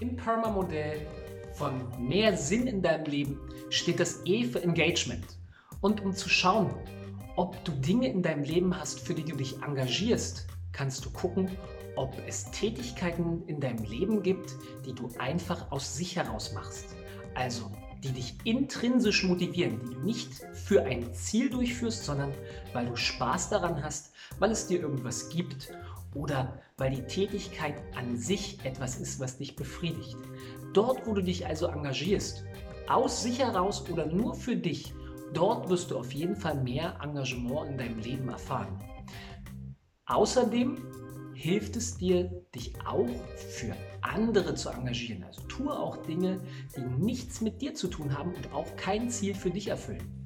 Im Perma-Modell von mehr Sinn in deinem Leben steht das E für Engagement. Und um zu schauen, ob du Dinge in deinem Leben hast, für die du dich engagierst, kannst du gucken, ob es Tätigkeiten in deinem Leben gibt, die du einfach aus sich heraus machst. Also, die dich intrinsisch motivieren, die du nicht für ein Ziel durchführst, sondern weil du Spaß daran hast, weil es dir irgendwas gibt oder weil die Tätigkeit an sich etwas ist, was dich befriedigt. Dort, wo du dich also engagierst, aus sich heraus oder nur für dich, dort wirst du auf jeden Fall mehr Engagement in deinem Leben erfahren. Außerdem hilft es dir, dich auch für andere zu engagieren. Also tue auch Dinge, die nichts mit dir zu tun haben und auch kein Ziel für dich erfüllen.